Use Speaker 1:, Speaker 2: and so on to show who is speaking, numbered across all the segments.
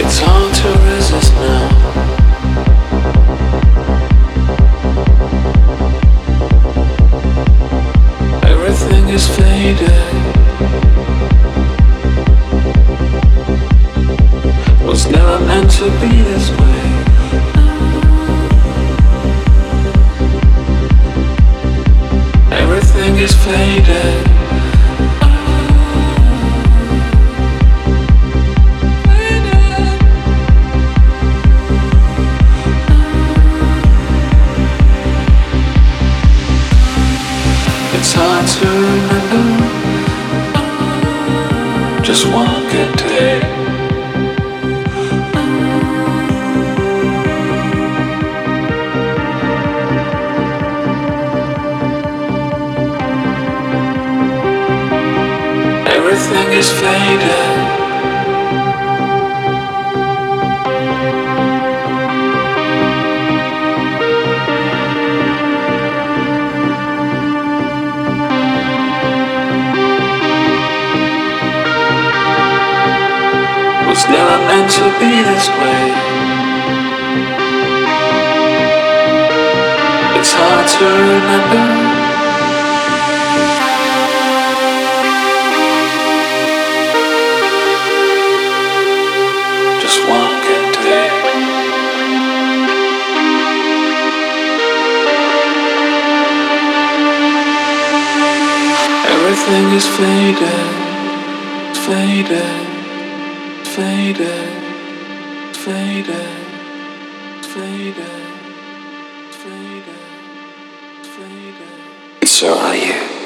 Speaker 1: It's hard to resist So are you.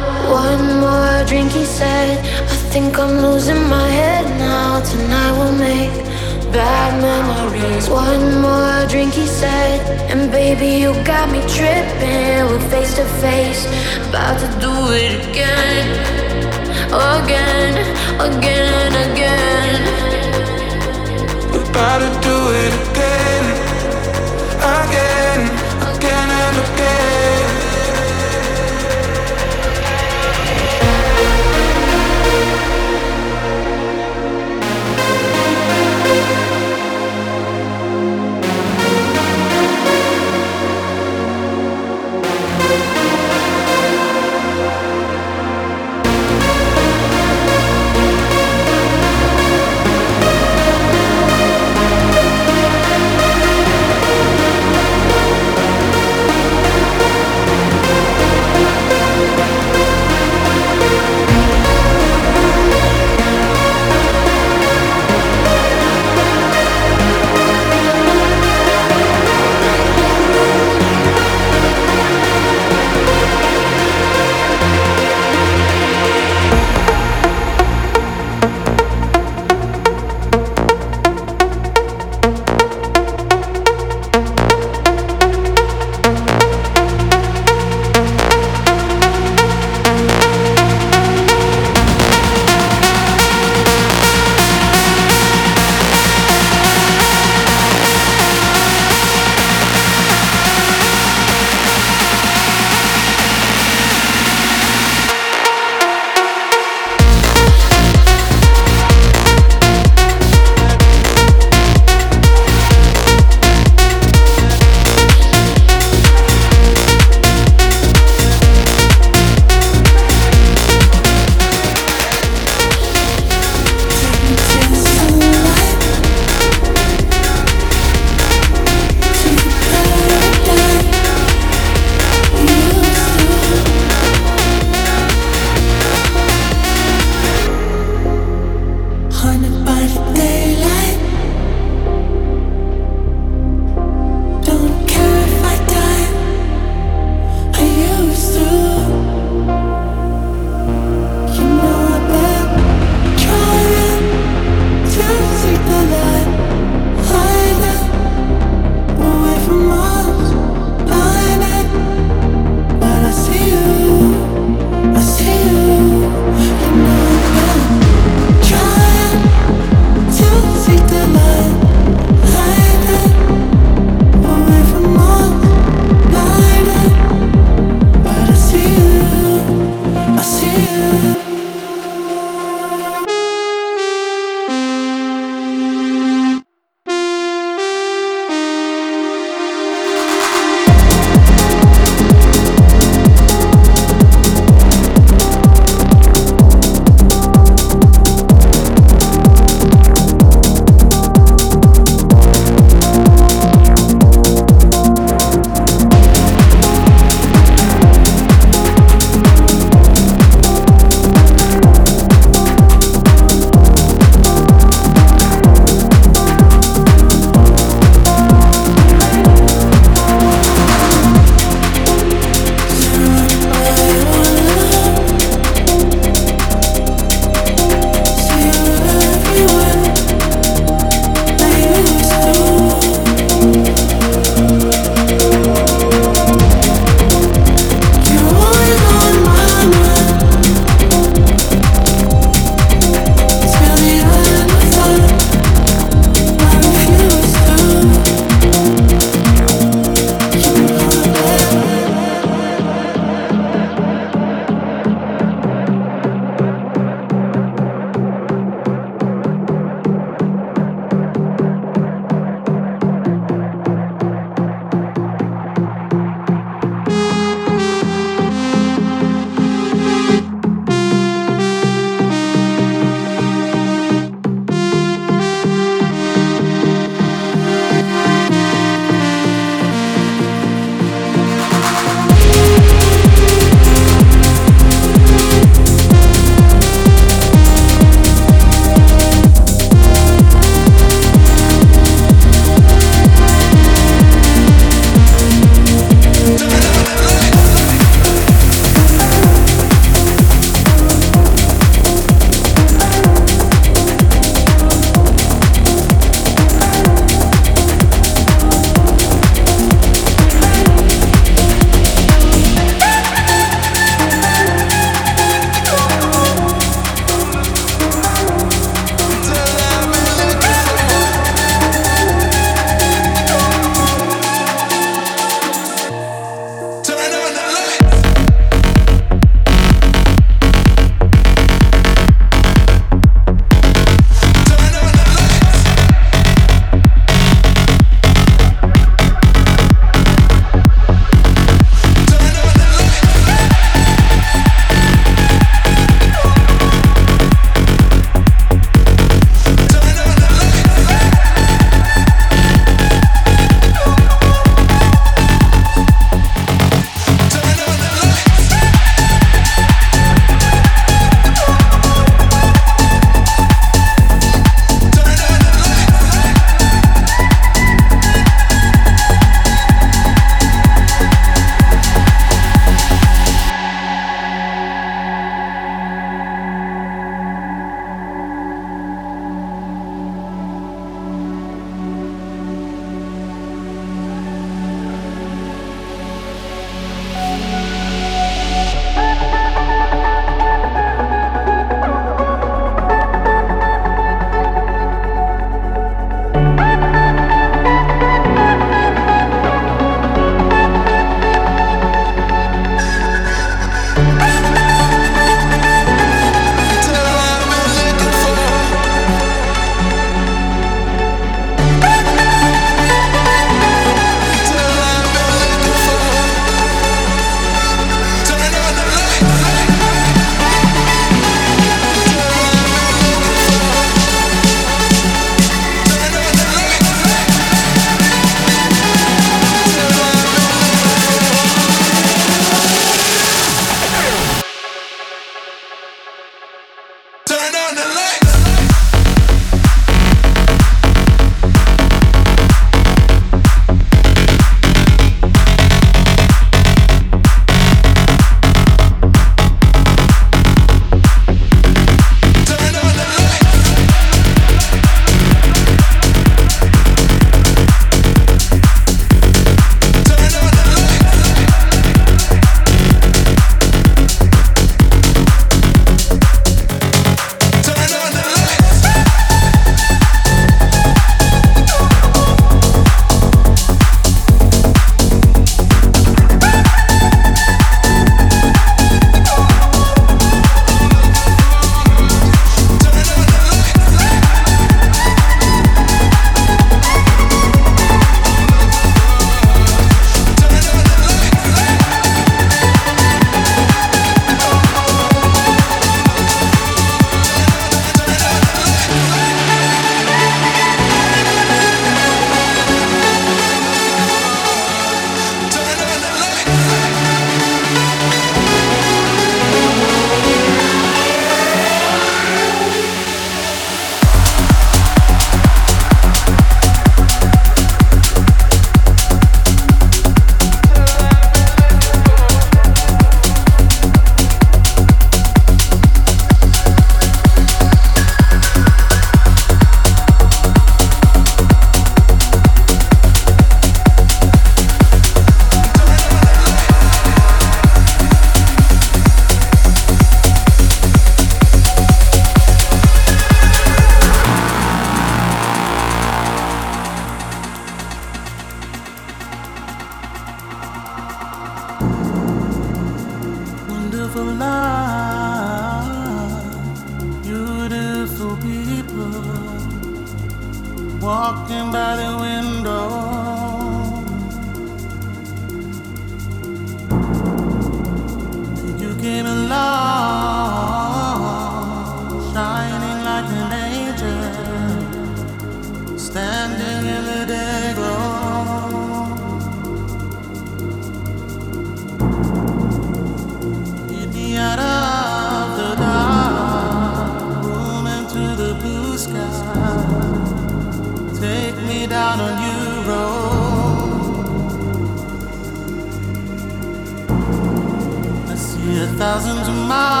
Speaker 2: See
Speaker 3: of thousand